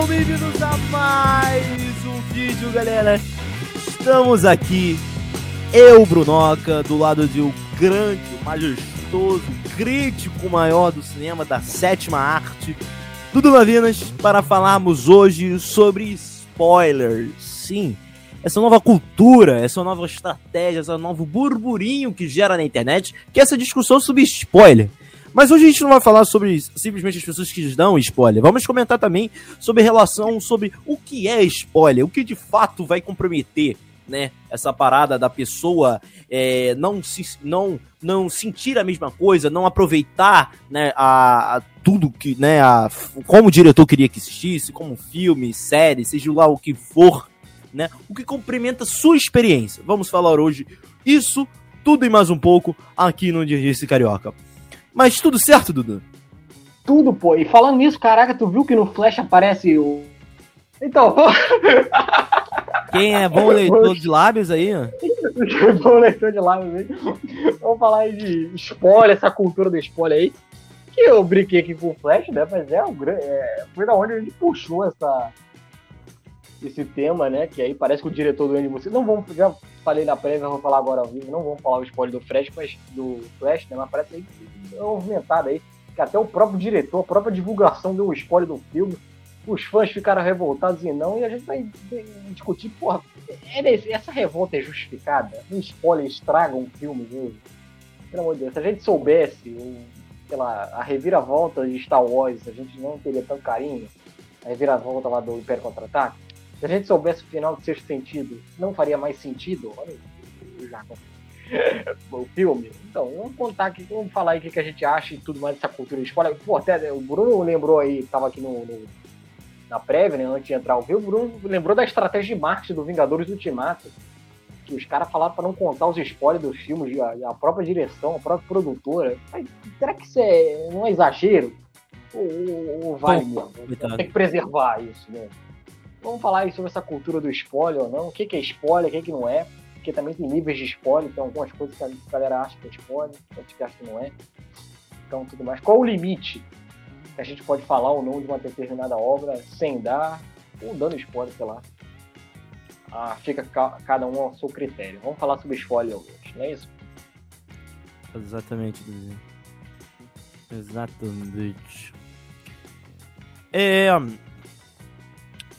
Sejam bem-vindos a mais um vídeo, galera. Estamos aqui, eu, Brunoca, do lado de um grande, majestoso, crítico maior do cinema da sétima arte, Dudu Lavinas, para falarmos hoje sobre spoilers. Sim, essa nova cultura, essa nova estratégia, esse novo burburinho que gera na internet, que é essa discussão sobre spoiler. Mas hoje a gente não vai falar sobre simplesmente as pessoas que dão spoiler. Vamos comentar também sobre relação, sobre o que é spoiler, o que de fato vai comprometer, né? Essa parada da pessoa é, não, se, não, não sentir a mesma coisa, não aproveitar né, a, a tudo que, né, a, como o diretor queria que existisse, como filme, série, seja lá o que for, né? O que complementa sua experiência. Vamos falar hoje isso, tudo e mais um pouco aqui no Dirige Carioca. Mas tudo certo, Dudu? Tudo, pô. E falando nisso, caraca, tu viu que no Flash aparece o. Então. Quem é bom leitor de lábios aí? bom leitor de lábios aí. Vamos falar aí de spoiler, essa cultura do spoiler aí. Que eu brinquei aqui com o Flash, né? Mas é, o, é foi da onde a gente puxou essa, esse tema, né? Que aí parece que o diretor do Andy Muschietti. Não vamos. Já falei na prévia, vou falar agora ao vivo. Não vamos falar o spoiler do Flash, mas do Flash, né? Mas parece aí é movimentado aí. Que até o próprio diretor, a própria divulgação deu o spoiler do filme. Os fãs ficaram revoltados e não, e a gente vai discutir, porra, é essa revolta é justificada? Um spoiler estraga um filme mesmo? Pelo amor de Deus, se a gente soubesse, sei lá, a reviravolta de Star Wars, a gente não teria tanto carinho, a reviravolta lá do Império Contra-Ataque, se a gente soubesse o final do sexto sentido, não faria mais sentido? Olha, já o filme. Então, vamos contar aqui, vamos falar aí o que, a gente acha e tudo mais dessa cultura de spoiler. Pô, até o Bruno lembrou aí, tava aqui no, no na prévia, né, antes de entrar ao vivo, o Bruno lembrou da estratégia de marketing do Vingadores Ultimato. Que os caras falaram para não contar os spoilers dos filmes, a, a, própria direção, a própria produtora. Mas, será que isso é, não é exagero? Ou, ou vale mesmo? Tem que preservar isso, né? Vamos falar aí sobre essa cultura do spoiler ou não, o que, é spoiler, o que, que não é, porque também tem níveis de spoiler, tem algumas coisas que a galera acha que é spoiler, outras que acha que não é. Então, tudo mais. Qual o limite que a gente pode falar ou não de uma determinada obra sem dar ou dando spoiler, sei lá. Ah, fica cada um ao seu critério. Vamos falar sobre spoiler hoje, não é isso? Exatamente, Dudu. Exatamente. É.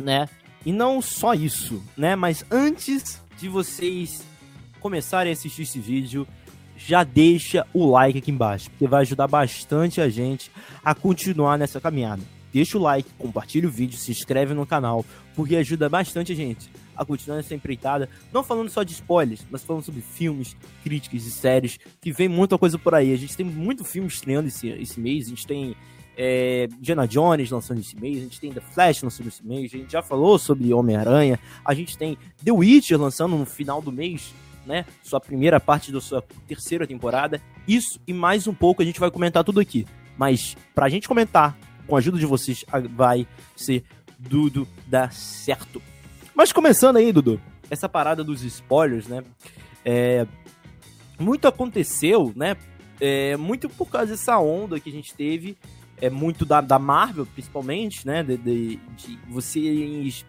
Né? E não só isso, né? Mas antes de vocês começarem a assistir esse vídeo, já deixa o like aqui embaixo, porque vai ajudar bastante a gente a continuar nessa caminhada. Deixa o like, compartilha o vídeo, se inscreve no canal, porque ajuda bastante a gente a continuar nessa empreitada, não falando só de spoilers, mas falando sobre filmes, críticas e séries, que vem muita coisa por aí. A gente tem muito filme estreando esse, esse mês, a gente tem é, Diana Jones lançando esse mês, a gente tem The Flash lançando esse mês, a gente já falou sobre Homem-Aranha, a gente tem The Witcher lançando no final do mês, né? Sua primeira parte da sua terceira temporada. Isso e mais um pouco a gente vai comentar tudo aqui. Mas pra gente comentar, com a ajuda de vocês, vai ser Dudu dar certo. Mas começando aí, Dudu, essa parada dos spoilers, né? É, muito aconteceu, né? É, muito por causa dessa onda que a gente teve, é muito da, da Marvel, principalmente, né? De, de, de vocês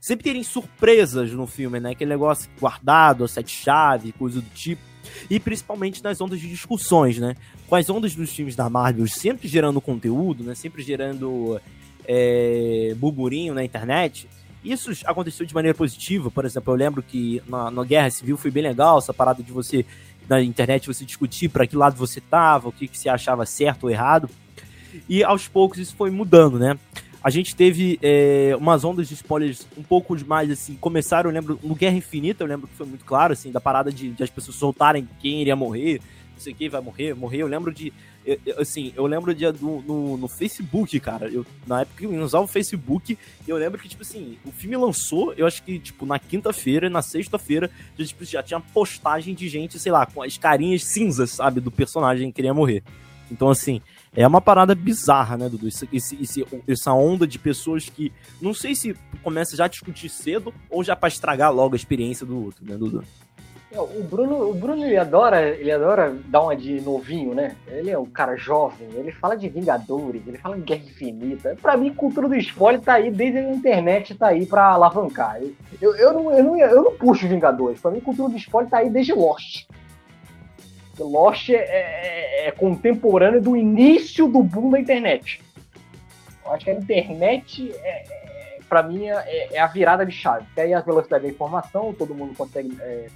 sempre terem surpresas no filme, né? Aquele negócio guardado, sete chave, coisa do tipo. E principalmente nas ondas de discussões, né? Com as ondas dos filmes da Marvel sempre gerando conteúdo, né? Sempre gerando é, burburinho na internet. Isso aconteceu de maneira positiva. Por exemplo, eu lembro que na, na Guerra Civil foi bem legal essa parada de você, na internet, você discutir para que lado você tava, o que, que você achava certo ou errado. E aos poucos isso foi mudando, né? A gente teve é, umas ondas de spoilers um pouco mais, assim, começaram, eu lembro, no Guerra Infinita, eu lembro que foi muito claro, assim, da parada de, de as pessoas soltarem quem iria morrer, não sei quem vai morrer, morrer. Eu lembro de, assim, eu lembro de, do, no, no Facebook, cara, eu, na época eu usava o Facebook, eu lembro que, tipo assim, o filme lançou, eu acho que, tipo, na quinta-feira, na sexta-feira, já, tipo, já tinha postagem de gente, sei lá, com as carinhas cinzas, sabe, do personagem que queria morrer. Então, assim, é uma parada bizarra, né, Dudu? Esse, esse, essa onda de pessoas que não sei se começa já a discutir cedo ou já para estragar logo a experiência do outro, né, Dudu? É, o Bruno, o Bruno ele adora, ele adora dar uma de novinho, né? Ele é um cara jovem, ele fala de Vingadores, ele fala em Guerra Infinita. Pra mim, cultura do spoiler tá aí, desde a internet tá aí pra alavancar. Eu, eu, não, eu, não, eu não puxo Vingadores, pra mim, cultura do spoiler tá aí desde Lost. Lost é, é, é contemporâneo do início do boom da internet. Eu acho que a internet é, é para mim é, é, a virada de chave. Que aí a velocidade da informação, todo mundo consegue é,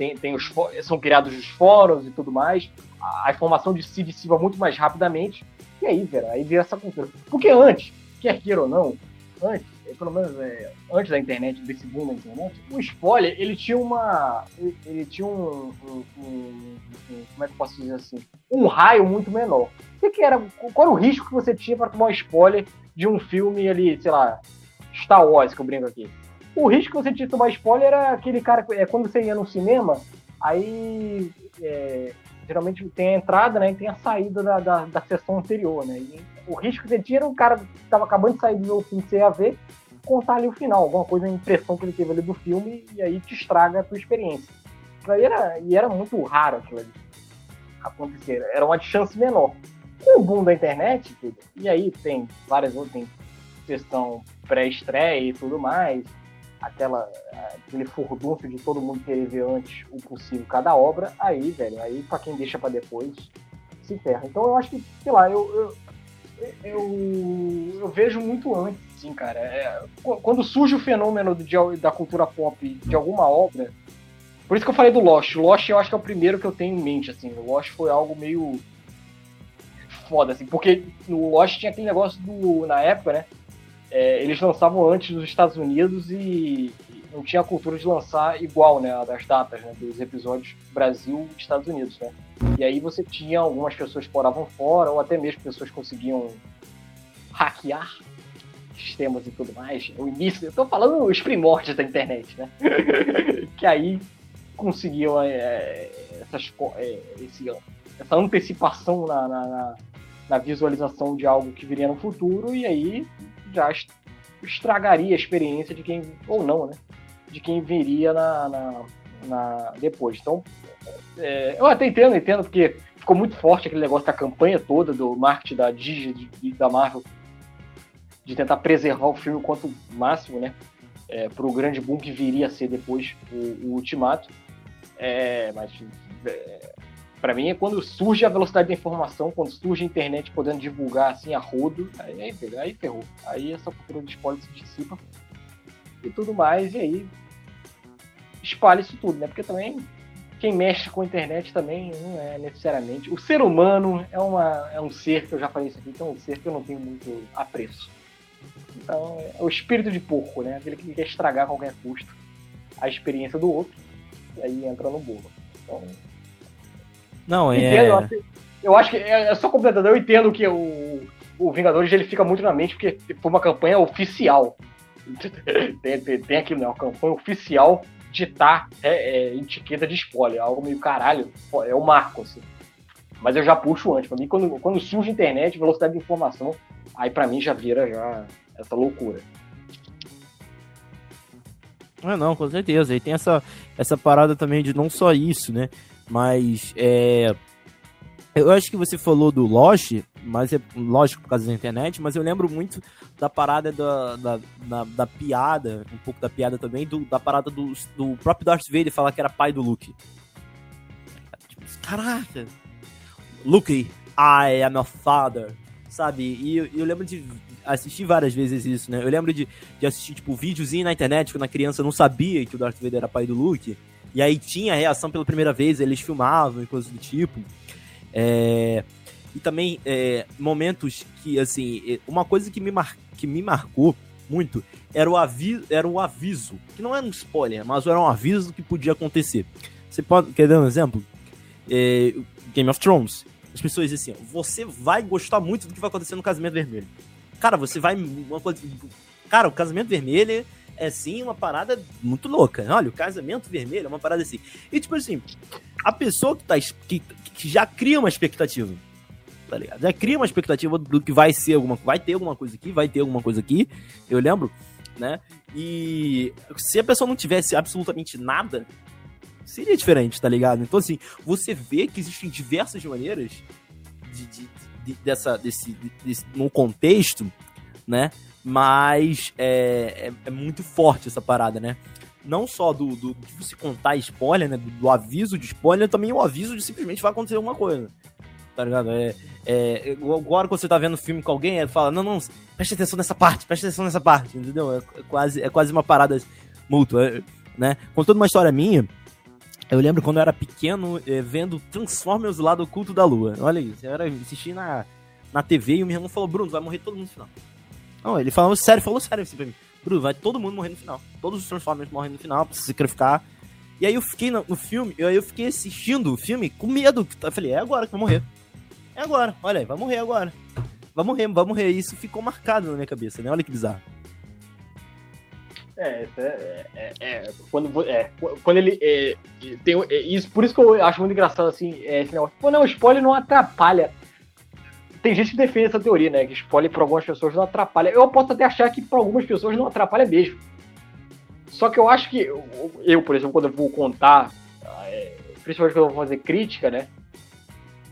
tem, tem os, são criados os fóruns e tudo mais, a, informação se dissipa muito mais rapidamente, e aí, velho, aí vira essa cultura. Porque antes, quer queira ou não, antes, pelo menos é, antes da internet, desse boom da internet, o spoiler, ele tinha uma. Ele, tinha um, um, um, um, Como é que eu posso dizer assim? Um raio muito menor. O que, que era. Qual era o risco que você tinha para tomar um spoiler de um filme ali, sei lá, Star Wars, que eu brinco aqui? O risco que você tinha de tomar spoiler era aquele cara. É, quando você ia no cinema, aí. É, geralmente tem a entrada, né? E tem a saída da, da, da sessão anterior, né? E o risco que você tinha era um cara que estava acabando de sair do meu filme que ia ver, contar ali o final, alguma coisa, a impressão que ele teve ali do filme, e aí te estraga a tua experiência. Aí era, e era muito raro aquilo ali acontecer. Era uma chance menor. Com o boom da internet, e aí tem várias outras, tem questão pré-estreia e tudo mais, aquela, aquele furdúncio de todo mundo querer ver antes o possível cada obra, aí, velho, aí pra quem deixa para depois, se ferra. Então eu acho que, sei lá, eu, eu, eu, eu vejo muito antes, sim, cara. É, quando surge o fenômeno de, da cultura pop de alguma obra, por isso que eu falei do Lost. O Lost eu acho que é o primeiro que eu tenho em mente, assim. O Lost foi algo meio foda, assim, porque no Lost tinha aquele negócio do, na época, né, é, eles lançavam antes nos Estados Unidos e não tinha a cultura de lançar igual, né, das datas, né, dos episódios Brasil e Estados Unidos, né. E aí você tinha algumas pessoas que moravam fora, ou até mesmo pessoas conseguiam hackear sistemas e tudo mais. O início, eu tô falando os primórdios da internet, né, que aí conseguiam é, essas, é, esse, essa antecipação na, na, na visualização de algo que viria no futuro, e aí já estragaria a experiência de quem, ou não, né? De quem viria na, na, na depois. Então, é, eu até entendo, entendo, porque ficou muito forte aquele negócio da campanha toda do marketing da Digi, da Marvel, de tentar preservar o filme quanto máximo, né? É, para o grande boom que viria a ser depois o, o Ultimato. É, mas é, para mim é quando surge a velocidade da informação, quando surge a internet podendo divulgar assim a rodo, aí, aí, aí ferrou. Aí essa cultura de spoiler se dissipa e tudo mais, e aí espalha isso tudo, né? Porque também quem mexe com a internet também não é necessariamente. O ser humano é, uma, é um ser, que eu já falei isso aqui, que é um ser que eu não tenho muito apreço. Então, é o espírito de porco, né? Aquele que quer estragar a qualquer custo a experiência do outro, e aí entra no bolo. Então, não, é. Entendo, eu acho que é, é só completando, eu entendo que o, o Vingadores ele fica muito na mente porque foi uma campanha oficial. tem, tem, tem aquilo, né? Uma campanha oficial de estar é, é, etiqueta de spoiler, algo meio caralho, é o marco, assim. Mas eu já puxo antes. Pra mim, quando, quando surge internet, velocidade de informação, aí pra mim já vira já essa loucura. Ah, não, com certeza. E tem essa, essa parada também de não só isso, né? Mas é. Eu acho que você falou do Lost, mas é lógico por causa da internet, mas eu lembro muito da parada da, da, da, da piada, um pouco da piada também, do, da parada do, do próprio Darth Vader falar que era pai do Luke. Caraca! Luke, I am your father. Sabe? E eu, eu lembro de assistir várias vezes isso, né? Eu lembro de, de assistir, tipo, videozinho na internet quando a criança não sabia que o Darth Vader era pai do Luke. E aí tinha a reação pela primeira vez, eles filmavam e coisas do tipo. É, e também é, momentos que, assim, uma coisa que me, mar, que me marcou muito era o, aviso, era o aviso, que não era um spoiler, mas era um aviso do que podia acontecer. Você pode, quer dar um exemplo? É, Game of Thrones. As pessoas dizem assim, você vai gostar muito do que vai acontecer no Casamento Vermelho. Cara, você vai... Uma coisa, cara, o Casamento Vermelho é sim uma parada muito louca. Olha, o casamento vermelho é uma parada assim. E tipo assim, a pessoa que, tá, que, que já cria uma expectativa. Tá ligado? Já cria uma expectativa do que vai ser alguma vai ter alguma coisa aqui, vai ter alguma coisa aqui. Eu lembro, né? E se a pessoa não tivesse absolutamente nada, seria diferente, tá ligado? Então, assim, você vê que existem diversas maneiras de, de, de dessa, desse, desse, no contexto, né? Mas é, é, é, muito forte essa parada, né? Não só do, do de você contar spoiler, né? Do, do, aviso de spoiler, também o aviso de simplesmente vai acontecer alguma coisa. Tá ligado? É, é, agora quando você tá vendo filme com alguém, ele fala, não, não, preste atenção nessa parte, preste atenção nessa parte, entendeu? É, é quase, é quase uma parada mútua, né? Contando uma história minha, eu lembro quando eu era pequeno, é, vendo Transformers lá do Culto da Lua. Olha isso, eu era assistindo na, na TV e o meu irmão falou, Bruno, vai morrer todo mundo no final. Não, ele falou sério, falou sério assim pra mim. Bruno, vai todo mundo morrer no final. Todos os Transformers morrem no final, pra se sacrificar. E aí eu fiquei no, no filme, eu, eu fiquei assistindo o filme com medo. Eu falei, é agora que vai morrer. É agora, olha aí, vai morrer agora. Vai morrer, vai morrer. Isso ficou marcado na minha cabeça, né? Olha que bizarro. É, é, é, é, quando, é, quando ele é, tem é, isso, por isso que eu acho muito engraçado assim, é, esse negócio. Pô, não, spoiler não atrapalha tem gente que defende essa teoria, né? Que spoiler para algumas pessoas não atrapalha. Eu posso até achar que para algumas pessoas não atrapalha mesmo. Só que eu acho que eu, eu por exemplo, quando eu vou contar, é, principalmente quando eu vou fazer crítica, né?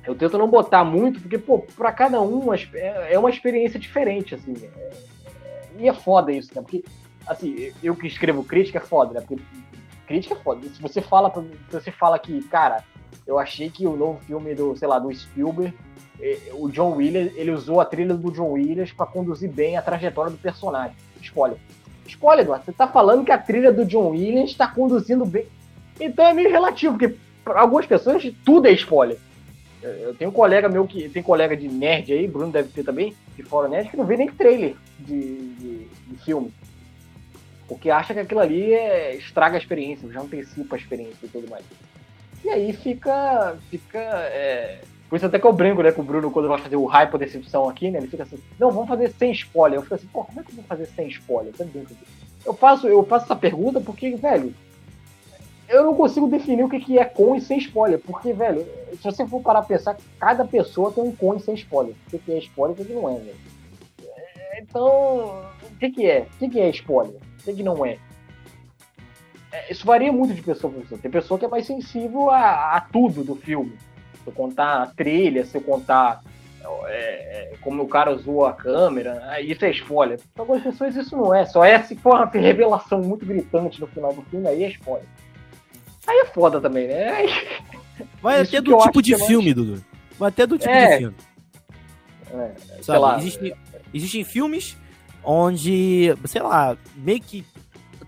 Eu tento não botar muito, porque, pô, pra cada um é, é uma experiência diferente, assim. É, e é foda isso, né? Porque, assim, eu que escrevo crítica é foda, né? Porque crítica é foda. Se você fala, se você fala que, cara, eu achei que o novo filme do, sei lá, do Spielberg o John Williams, ele usou a trilha do John Williams para conduzir bem a trajetória do personagem. Spoiler. Spoiler, Eduardo, você tá falando que a trilha do John Williams está conduzindo bem. Então é meio relativo, porque para algumas pessoas tudo é spoiler. Eu tenho um colega meu que tem colega de nerd aí, Bruno deve ter também, de fora nerd, que não vê nem trailer de, de, de filme. Porque acha que aquilo ali é, estraga a experiência, já antecipa a experiência e tudo mais. E aí fica. fica é, por isso até que eu brinco, né, com o Bruno quando vai fazer o hype ou decepção aqui, né? Ele fica assim, não, vamos fazer sem spoiler. Eu fico assim, pô, como é que eu vou fazer sem spoiler? Eu faço, eu faço essa pergunta porque, velho, eu não consigo definir o que é com e sem spoiler. Porque, velho, se você for parar a pensar, cada pessoa tem um com e sem spoiler. O que é spoiler e o que não é, velho. Então, o que, é? O que, é spoiler? O que, não é? é? Isso varia muito de pessoa para pessoa. Tem pessoa que é mais sensível a, a tudo do filme se eu contar a trilha, se eu contar é, é, como o cara usou a câmera, isso é spoiler. Para algumas pessoas isso não é, só é se for uma revelação muito gritante no final do filme, aí é spoiler. Aí é foda também, né? Vai até do tipo de filme, Dudu. Vai até do tipo é... de filme. É, sei lá. Existem, existem filmes onde, sei lá, meio que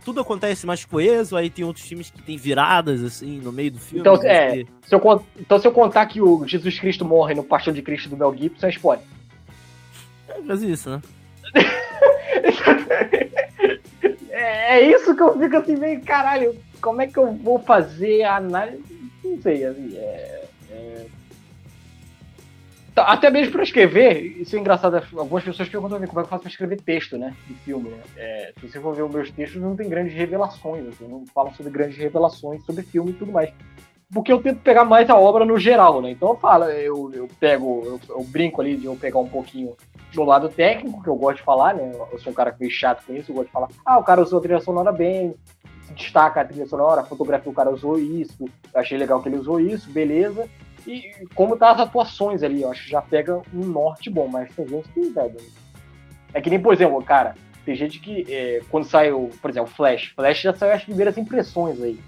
tudo acontece mais coeso, aí tem outros times que tem viradas, assim, no meio do filme. Então, é, que... se eu, então se eu contar que o Jesus Cristo morre no Paixão de Cristo do Mel Gibson, é spoiler. É quase isso, né? é, é, isso que eu fico assim, meio, caralho, como é que eu vou fazer a análise? Não sei, assim, é, é Tá, até mesmo para escrever, isso é engraçado, algumas pessoas perguntam como é que eu faço para escrever texto, né, de filme. Né? É, se você for ver os meus textos, não tem grandes revelações, assim, não falam sobre grandes revelações sobre filme e tudo mais. Porque eu tento pegar mais a obra no geral, né? Então eu falo, eu, eu pego, eu, eu, brinco ali de eu pegar um pouquinho do lado técnico, que eu gosto de falar, né? Eu sou um cara meio chato com isso, eu gosto de falar, ah, o cara usou a trilha sonora bem, destaca a trilha sonora, a fotografia o cara usou isso, eu achei legal que ele usou isso, beleza. E como tá as atuações ali, eu acho que já pega um norte bom, mas tem gente que, velho. É que nem, por exemplo, cara, tem gente que, é, quando saiu, por exemplo, Flash, Flash já saiu as primeiras impressões aí.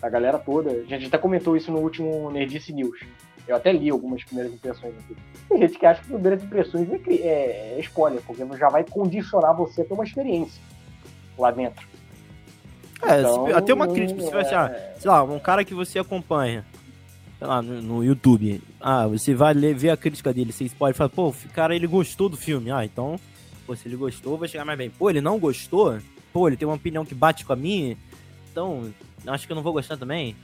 A galera toda. A gente até comentou isso no último Nerdice News. Eu até li algumas primeiras impressões aqui. Tem gente que acha que primeiras impressões é, é, é spoiler, porque já vai condicionar você a ter uma experiência lá dentro. É, então, até uma crítica, se vai é... sei lá, um cara que você acompanha sei lá, no, no, YouTube. Ah, você vai ler, ver a crítica dele, você pode falar, pô, o cara ele gostou do filme. Ah, então, pô, se ele gostou, vai chegar mais bem. Pô, ele não gostou? Pô, ele tem uma opinião que bate com a minha, então, acho que eu não vou gostar também.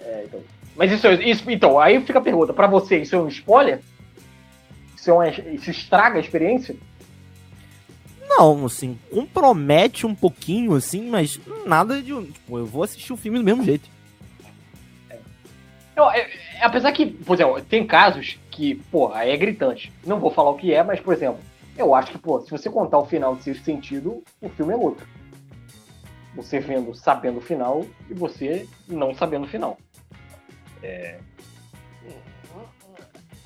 É, então. Mas isso, isso então, aí fica a pergunta, pra você, isso é um spoiler? Isso, é uma, isso estraga a experiência? Não, assim, compromete um pouquinho, assim, mas nada de. Tipo, eu vou assistir o filme do mesmo jeito. Eu, é, é, apesar que, por exemplo, tem casos que, pô, é gritante. Não vou falar o que é, mas, por exemplo, eu acho que, pô, se você contar o final de sexto sentido, o filme é outro. Você vendo sabendo o final e você não sabendo o final. É...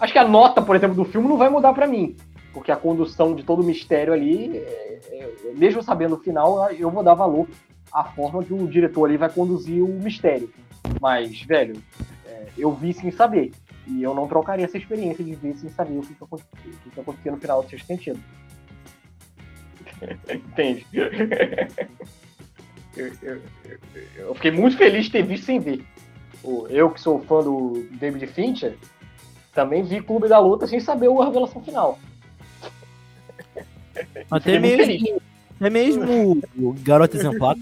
Acho que a nota, por exemplo, do filme não vai mudar para mim. Porque a condução de todo o mistério ali, é, é, mesmo sabendo o final, eu vou dar valor à forma que o diretor ali vai conduzir o mistério. Mas, velho, é, eu vi sem saber. E eu não trocaria essa experiência de ver sem saber o que, que, que, acontecia no final do sexto sentido. Entende? eu, eu, eu, fiquei muito feliz de ter visto sem ver. Eu que sou fã do David Fincher, também vi Clube da Luta sem saber a revelação final. Até mesmo, até mesmo o Garoto Exemplar.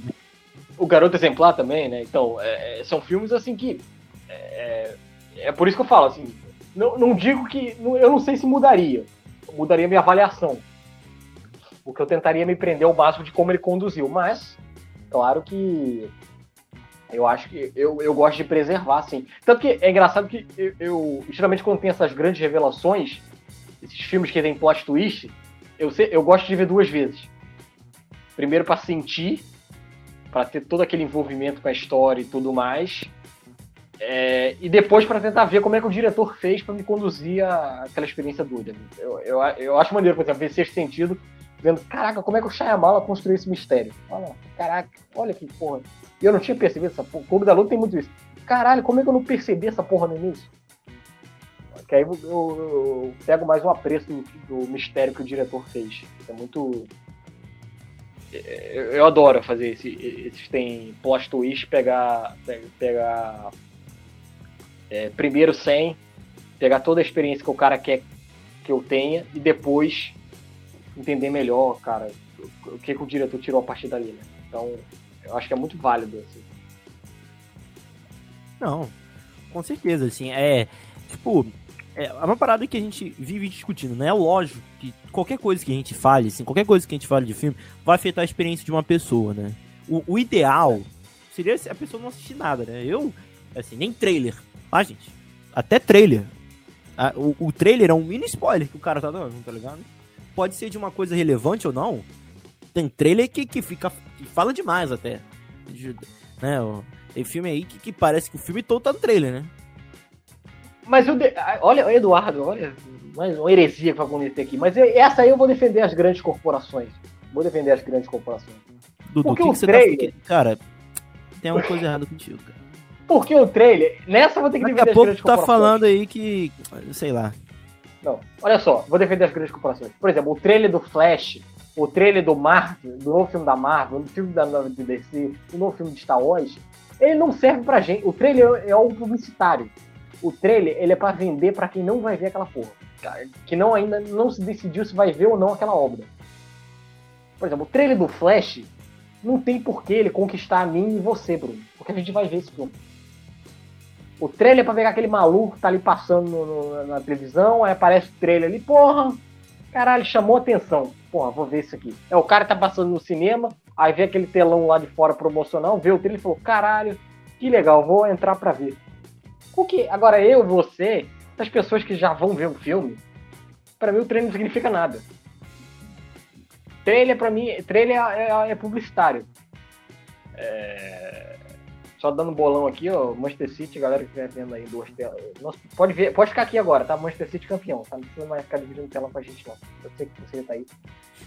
O Garoto Exemplar também, né? Então, é, é são filmes assim que. É, é, por isso que eu falo, assim. Não, não digo que. Eu não sei se mudaria. Mudaria minha avaliação. Porque eu tentaria me prender ao máximo de como ele conduziu. Mas, claro que. Eu acho que eu, eu gosto de preservar, assim. Tanto que é engraçado que eu, eu geralmente quando tem essas grandes revelações, esses filmes que tem plot twist, eu, sei, eu gosto de ver duas vezes. Primeiro para sentir, para ter todo aquele envolvimento com a história e tudo mais. É, e depois para tentar ver como é que o diretor fez para me conduzir a, aquela experiência doida. Eu, eu, eu acho maneiro, por exemplo, ver sexto sentido, vendo, caraca, como é que o Shyamala construiu esse mistério? Olha, caraca, olha que porra. E eu não tinha percebido essa porra. O Clube da Luta tem muito isso. Caralho, como é que eu não percebi essa porra no início? Que aí eu, eu, pego mais um apreço do, do, mistério que o diretor fez. É muito. Eu, eu adoro fazer esse, esses tem plot twist, pegar, pegar é, primeiro sem, pegar toda a experiência que o cara quer que eu tenha e depois entender melhor, cara, o que, que o diretor tirou a partir dali, né? Então, eu acho que é muito válido, assim. Não, com certeza, assim, é, tipo, é uma parada que a gente vive discutindo, né? É lógico que qualquer coisa que a gente fale, assim, qualquer coisa que a gente fale de filme, vai afetar a experiência de uma pessoa, né? O, o ideal seria a pessoa não assistir nada, né? Eu, assim, nem trailer ah, gente, até trailer. Ah, o, o, trailer é um mini spoiler que o cara tá dando, tá ligado? Pode ser de uma coisa relevante ou não. Tem trailer que, que fica. que fala demais até. Né, tem filme aí que, que parece que o filme todo tá no trailer, né? Mas eu de... olha, Eduardo, olha, mais uma heresia que vai acontecer aqui. Mas essa aí eu vou defender as grandes corporações. Vou defender as grandes corporações. Dudu, o que, que, você tá trailer... tá... Cara, tem uma coisa errada contigo, cara. Porque o trailer, nessa eu vou ter que defender Daqui a pouco tá falando aí que, sei lá. Não, olha só, vou defender as grandes corporações. Por exemplo, o trailer do Flash, o trailer do Marvel, do novo filme da Marvel, do filme da nova DC, o novo filme de Star Wars, ele não serve pra gente. O trailer é algo publicitário. O trailer, ele é para vender para quem não vai ver aquela porra. Que não ainda não se decidiu se vai ver ou não aquela obra. Por exemplo, o trailer do Flash não tem por que ele conquistar a mim e você, Bruno. Porque a gente vai ver esse filme. O trailer é pra pegar aquele maluco que tá ali passando no, no, na televisão, aí aparece o trailer ali, porra, caralho, chamou atenção. Porra, vou ver isso aqui. É, o cara tá passando no cinema, aí vê aquele telão lá de fora promocional, vê o trailer e falou, caralho, que legal, vou entrar pra ver. O que? Agora eu, você, as pessoas que já vão ver o filme, para mim o trailer não significa nada. Trailer para mim, trailer é, é, é publicitário. É... Só dando bolão aqui, ó, Manchester City, galera que estiver vendo aí duas telas. Nossa, pode, ver, pode ficar aqui agora, tá? Manchester City campeão, tá? Não precisa mais ficar dividindo tela com a gente, não. Eu sei que você tá aí.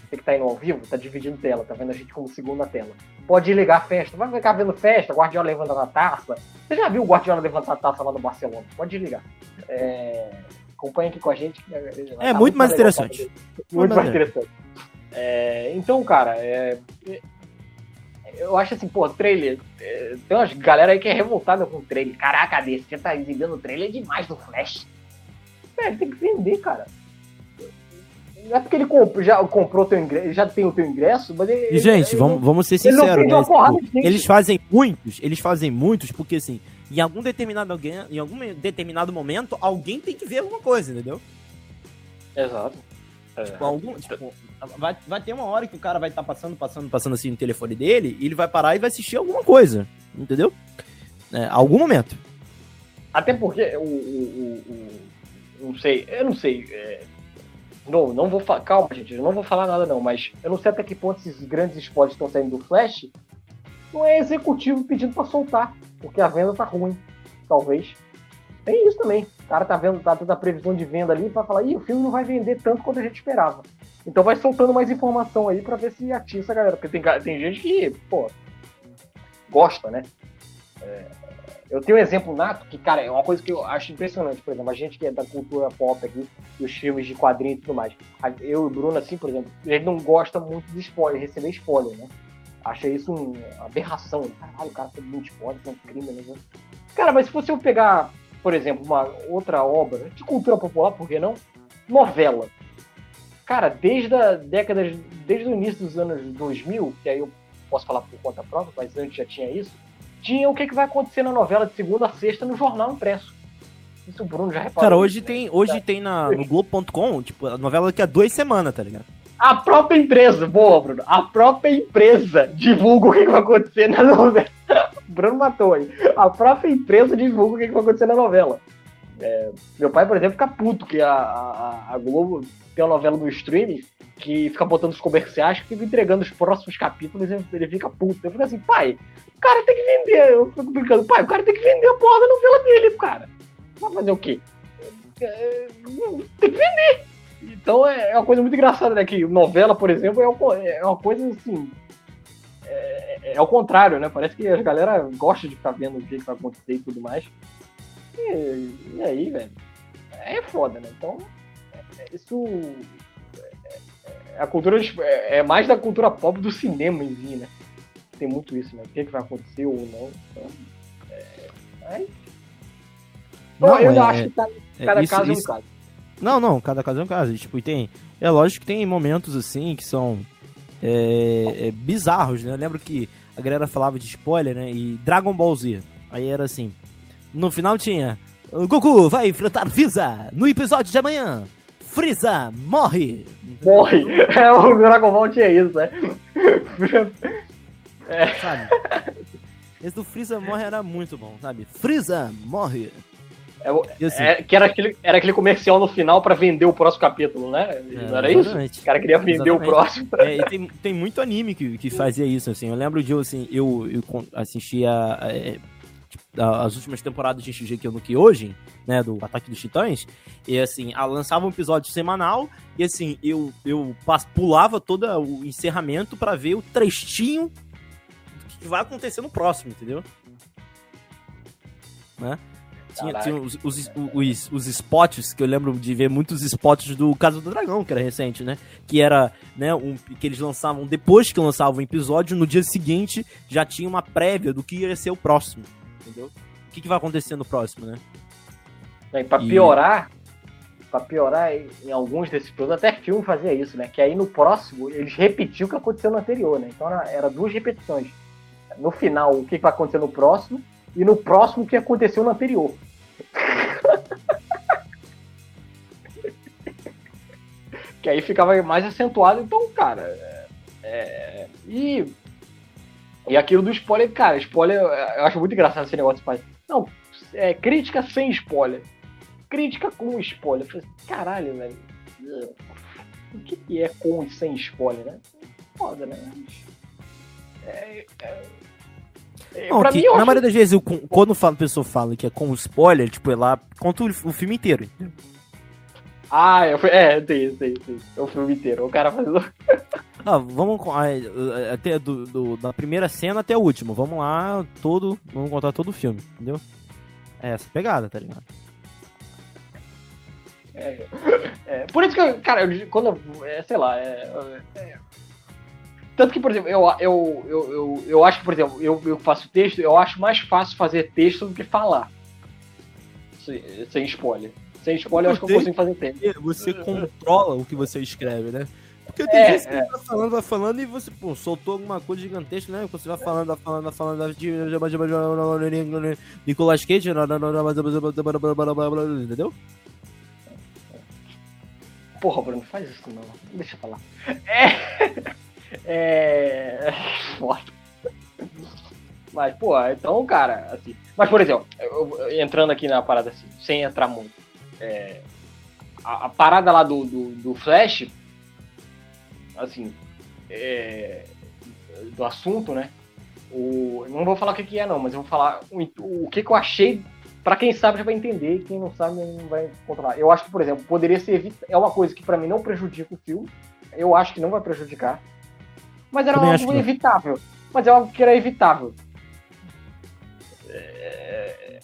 Você que tá aí no ao vivo, tá dividindo tela, tá vendo a gente como segunda tela. Pode ligar a festa, vai ficar vendo festa, Guardiola levantando a taça. Você já viu o Guardiola levantar a taça lá no Barcelona? Pode desligar. É... Acompanha aqui com a gente. É, tá muito mais interessante. Muito, muito mais interessante. É, então, cara, é, eu acho assim, pô, trailer. É, tem umas galera aí que é revoltada com o trailer. Caraca, desse, você tá exibindo o trailer demais do Flash. Velho, tem que vender, cara. Não é porque ele comp já comprou teu ingresso, já tem o teu ingresso, mas ele, E, gente, ele, vamos, vamos ser sinceros, né? Tipo, eles fazem muitos, eles fazem muitos, porque assim, em algum determinado em algum determinado momento, alguém tem que ver alguma coisa, entendeu? Exato. Tipo, algum, tipo, vai, vai ter uma hora que o cara vai estar tá passando, passando, passando assim no telefone dele, e ele vai parar e vai assistir alguma coisa, entendeu? É, algum momento. Até porque o, o, o, não sei, eu não sei. É, não, não vou falar. Calma, gente, eu não vou falar nada não, mas eu não sei até que ponto esses grandes spoilers estão saindo do Flash não é executivo pedindo para soltar, porque a venda tá ruim, talvez. Tem isso também. O cara tá vendo, tá tendo a previsão de venda ali para falar, ih, o filme não vai vender tanto quanto a gente esperava. Então vai soltando mais informação aí para ver se atiça a galera. Porque tem, tem gente que, pô, gosta, né? É, eu tenho um exemplo nato que, cara, é uma coisa que eu acho impressionante. Por exemplo, a gente que é da cultura pop aqui, dos filmes de quadrinhos e tudo mais. Eu e o Bruno, assim, por exemplo, a gente não gosta muito de spoiler, receber spoiler, né? Acha isso uma aberração. Caralho, o cara tem muito spoiler, é um crime, né? Cara, mas se você pegar, por exemplo, uma outra obra de cultura popular, por que não? Novela. Cara, desde a década, desde o início dos anos 2000, que aí eu posso falar por conta própria, mas antes já tinha isso, tinha o que, que vai acontecer na novela de segunda a sexta no jornal impresso. Isso o Bruno já reparou. Cara, hoje tem, hoje tem na, no Globo.com, tipo, a novela daqui a duas semanas, tá ligado? A própria empresa, boa, Bruno. A própria empresa divulga o que, que vai acontecer na novela. Bruno matou aí. A própria empresa divulga o que, que vai acontecer na novela. É, meu pai, por exemplo, fica puto que a, a, a Globo tem uma novela no streaming que fica botando os comerciais, que fica entregando os próximos capítulos e ele fica puto. Eu fico assim, pai, o cara tem que vender. Eu fico brincando, pai, o cara tem que vender a porra da novela dele, cara. Vai fazer o quê? É, tem que vender. Então é, é uma coisa muito engraçada, né? Que novela, por exemplo, é uma coisa assim. É, é, ao contrário, né? Parece que a galera gosta de ficar vendo o que vai acontecer e tudo mais. E, e aí, velho? É foda, né? Então, isso a cultura é, é mais da cultura pop do cinema em si, né? Tem muito isso, né? O que, é que vai acontecer ou não. Então, é, é... Não, eu é, acho que cada, é, cada isso, caso é um caso. Não, não, cada caso é um caso. Tipo, tem. É lógico que tem momentos assim que são é, é, bizarros, né? Eu lembro que a galera falava de spoiler, né? E Dragon Ball Z. Aí era assim. No final tinha. Goku vai enfrentar Visa no episódio de amanhã. Freeza morre! Morre! É, o Dragon Ball tinha isso, né? É. Sabe? Esse do Freeza morre era muito bom, sabe? Freeza morre! É, assim, é, que era aquele, era aquele comercial no final para vender o próximo capítulo, né? É, Não era exatamente. isso? O cara queria vender exatamente. o próximo. É, e tem, tem muito anime que, que fazia isso, assim. Eu lembro de assim, eu, eu assistia é, as últimas temporadas de Shingeki no Kyojin, né, do Ataque dos Titãs, e assim, lançava um episódio semanal, e assim, eu, eu pulava todo o encerramento para ver o trechinho do que vai acontecer no próximo, entendeu? Né? Tinha, tinha os, os, os, os, spots, que eu lembro de ver muitos spots do Caso do Dragão, que era recente, né? Que era, né, um, que eles lançavam, depois que lançavam o episódio, no dia seguinte já tinha uma prévia do que ia ser o próximo entendeu? O que, que vai acontecer no próximo, né? E pra piorar, e... pra piorar, em alguns desses produtos, até filme fazia isso, né? Que aí no próximo eles repetiam o que aconteceu no anterior, né? Então era, era duas repetições. No final, o que vai acontecer no próximo, e no próximo que aconteceu no anterior. que aí ficava mais acentuado. Então, cara, é, é, e e aquilo do spoiler, cara, spoiler, eu acho muito engraçado esse negócio, pai. Não, é crítica sem spoiler. Crítica com spoiler. Falei, caralho, velho. O que, que é com e sem spoiler, né? Foda, né? É, é, é, Não, que, mim, na acho... maioria das vezes, eu, quando a pessoa fala que é com spoiler, tipo, é lá, conta o, o filme inteiro. Ah, é, é tem, tem, tem. É o filme inteiro. O cara faz. Ah, vamos até do, do, da primeira cena até o último. Vamos lá, todo. Vamos contar todo o filme, entendeu? É essa pegada, tá ligado? É, é, por isso que, cara, eu, quando eu, é, sei lá, é, é, tanto que, por exemplo, eu, eu, eu, eu, eu acho que, por exemplo, eu, eu faço texto, eu acho mais fácil fazer texto do que falar. Sem, sem spoiler. Sem spoiler, eu acho que eu consigo fazer texto. Você controla o que você escreve, né? Porque tem é, vezes que é. vai falando, vai falando e você, pô, soltou alguma coisa gigantesca, né? Você vai falando, vai falando, vai falando de Nicolas Cage, entendeu? Porra, Bruno, faz isso não. Deixa eu falar. É. É. Foda. Mas, pô, então, cara, assim. Mas, por exemplo, eu, entrando aqui na parada assim, sem entrar muito. É, a, a, parada lá do, do, do Flash assim, é, do assunto, né? O, não vou falar o que, que é, não, mas eu vou falar o, o que, que eu achei. Pra quem sabe já vai entender, quem não sabe não vai controlar. Eu acho que, por exemplo, poderia ser. É uma coisa que para mim não prejudica o filme. Eu acho que não vai prejudicar. Mas era Também algo evitável. Mas é algo que era evitável. É...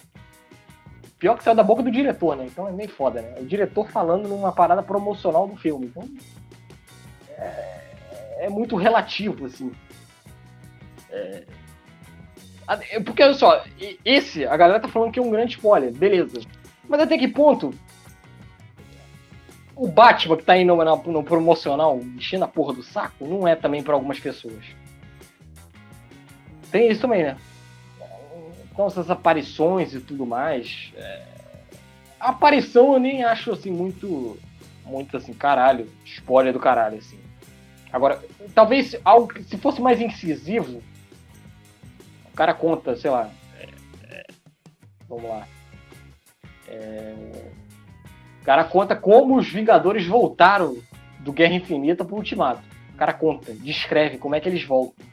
Pior que saiu da boca do diretor, né? Então é meio foda, né? O diretor falando numa parada promocional do filme. Então. É, é muito relativo, assim. É... Porque, olha só, esse, a galera tá falando que é um grande spoiler, beleza. Mas até que ponto o Batman que tá indo no, no promocional enchendo a porra do saco não é também para algumas pessoas. Tem isso também, né? Então essas aparições e tudo mais. É... A aparição eu nem acho assim muito. Muito assim, caralho, spoiler do caralho, assim. Agora, talvez algo se fosse mais incisivo, o cara conta, sei lá. É, é, vamos lá. É, cara conta como os Vingadores voltaram do Guerra Infinita pro Ultimato. O cara conta, descreve como é que eles voltam.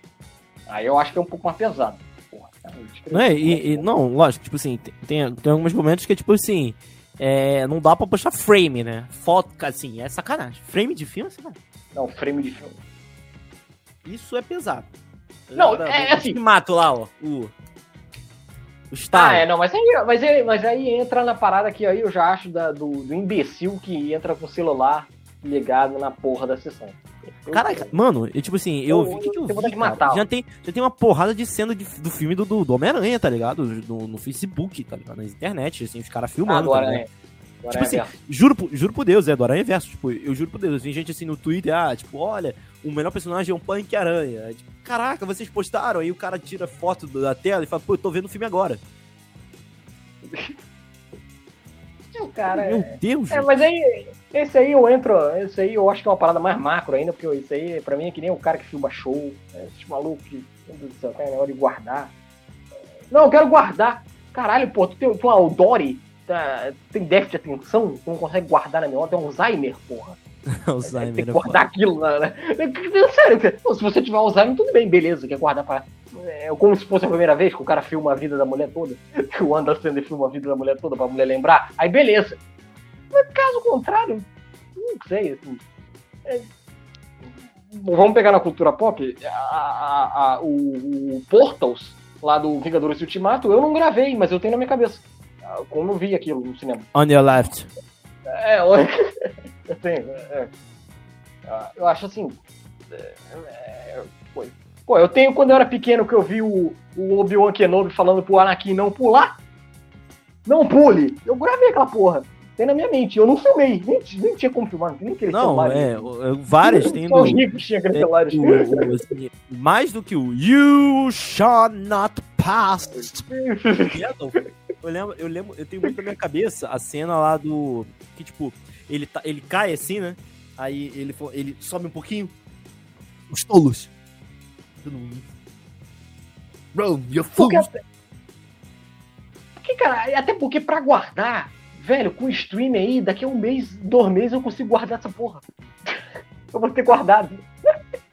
Aí eu acho que é um pouco mais pesado. Porra, cara, não, é, e, e, não, lógico, tipo assim, tem, tem alguns momentos que é tipo assim. É, não dá pra puxar frame, né? Foto, assim, é sacanagem. Frame de filme é sacanagem. Não, frame de filme. Isso é pesado. Não, é, é assim. Mato lá, ó. O. O Ah, é, não, mas aí, mas, aí, mas aí entra na parada que aí eu já acho da, do, do imbecil que entra com o celular ligado na porra da sessão. Caraca, mano, eu, tipo assim, eu, vi. que, que eu vi, de matar, já, tem, já tem uma porrada de cena de, do filme do, do, Homem-Aranha, tá ligado? No, no, Facebook, tá ligado? Na internet, assim, os caras filmando. Ah, tá Tipo assim, juro, juro por Deus, é do Aranha Verso. Tipo, eu juro por Deus, tem gente assim no Twitter, ah, tipo, olha, o melhor personagem é um Punk Aranha. Tipo, caraca, vocês postaram, aí o cara tira foto da tela e fala, pô, eu tô vendo o filme agora. O cara. Meu Deus! É, mas aí, esse aí eu entro, esse aí eu acho que é uma parada mais macro ainda, porque esse aí, pra mim, é que nem o cara que filma show, né? esse maluco que, meu Deus do céu, tem negócio de guardar. Não, eu quero guardar. Caralho, pô, tu tem, tu é o Dory, tá, tem déficit de atenção, tu não consegue guardar na memória, tem Alzheimer, porra. Alzheimer. Tem que é guardar aquilo, né? Sério, se você tiver Alzheimer, tudo bem, beleza, quer guardar para. É como se fosse a primeira vez que o cara filma a vida da mulher toda, que o Anderson filma a vida da mulher toda pra mulher lembrar, aí beleza. Mas caso contrário, não sei, assim. É... Vamos pegar na cultura pop, a, a, a, o, o Portals, lá do Vingadores Ultimato, eu não gravei, mas eu tenho na minha cabeça. Como eu vi aquilo no cinema. On your left. É, eu tenho. É, é. eu acho assim. É, é, pô, eu tenho quando eu era pequeno que eu vi o, o Obi-Wan Kenobi falando pro Anakin não pular. Não pule! Eu gravei aquela porra. Tem na minha mente. Eu não filmei. Nem, nem tinha como filmar. Nem aquele não, celular. É, várias tem. Só os ricos tinham aqueles celulares. Assim, mais do que o You shall not pass. eu lembro, eu lembro, eu tenho muito na minha cabeça a cena lá do. Que tipo, ele, tá, ele cai assim, né? Aí ele, ele sobe um pouquinho. Os tolos. Bro, you're. Porque, porque, cara, até porque pra guardar, velho, com o stream aí, daqui a um mês, dois meses eu consigo guardar essa porra. eu vou ter guardado.